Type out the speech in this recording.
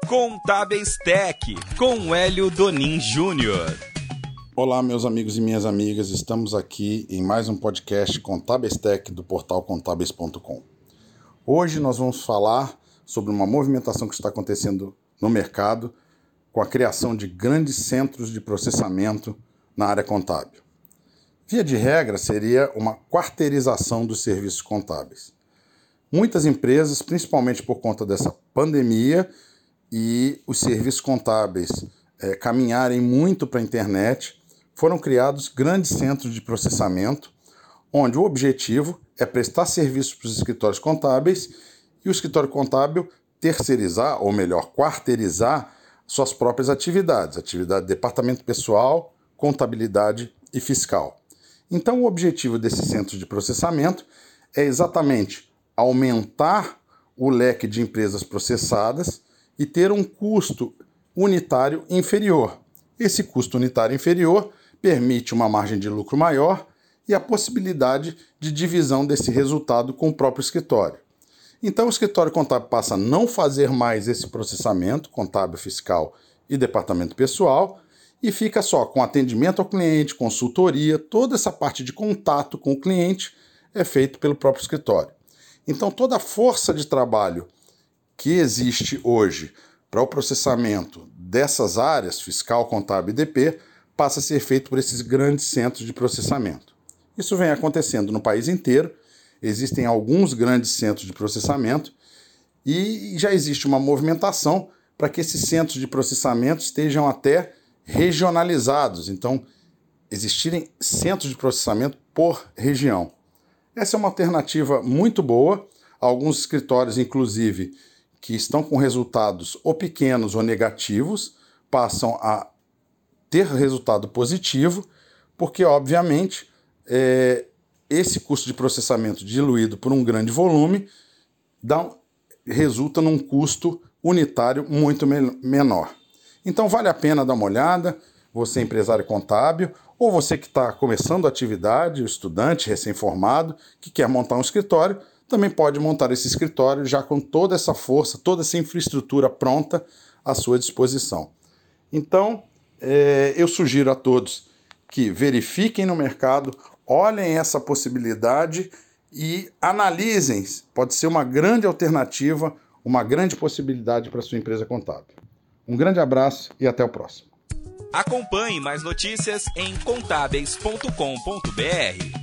Contábeis Tech, com Hélio Donin Júnior. Olá, meus amigos e minhas amigas, estamos aqui em mais um podcast Contábeis Tech do portal contábeis.com. Hoje nós vamos falar sobre uma movimentação que está acontecendo no mercado com a criação de grandes centros de processamento na área contábil. Via de regra, seria uma quarteirização dos serviços contábeis. Muitas empresas, principalmente por conta dessa pandemia e os serviços contábeis é, caminharem muito para a internet, foram criados grandes centros de processamento, onde o objetivo é prestar serviços para os escritórios contábeis e o escritório contábil terceirizar, ou melhor, quarteirizar suas próprias atividades, atividade de departamento pessoal, contabilidade e fiscal. Então, o objetivo desse centro de processamento é exatamente aumentar o leque de empresas processadas e ter um custo unitário inferior. Esse custo unitário inferior permite uma margem de lucro maior e a possibilidade de divisão desse resultado com o próprio escritório. Então, o escritório contábil passa a não fazer mais esse processamento contábil, fiscal e departamento pessoal e fica só com atendimento ao cliente, consultoria, toda essa parte de contato com o cliente é feito pelo próprio escritório. Então, toda a força de trabalho que existe hoje para o processamento dessas áreas, fiscal, contábil e DP, passa a ser feito por esses grandes centros de processamento. Isso vem acontecendo no país inteiro existem alguns grandes centros de processamento e já existe uma movimentação para que esses centros de processamento estejam até regionalizados. Então, existirem centros de processamento por região. Essa é uma alternativa muito boa. Alguns escritórios, inclusive, que estão com resultados ou pequenos ou negativos, passam a ter resultado positivo, porque, obviamente, é, esse custo de processamento diluído por um grande volume dá, resulta num custo unitário muito menor. Então vale a pena dar uma olhada, você empresário contábil, ou você que está começando a atividade, estudante recém-formado, que quer montar um escritório, também pode montar esse escritório já com toda essa força, toda essa infraestrutura pronta à sua disposição. Então, é, eu sugiro a todos que verifiquem no mercado olhem essa possibilidade e analisem. Pode ser uma grande alternativa, uma grande possibilidade para sua empresa contábil. Um grande abraço e até o próximo. Acompanhe mais notícias em contábeis.com.br.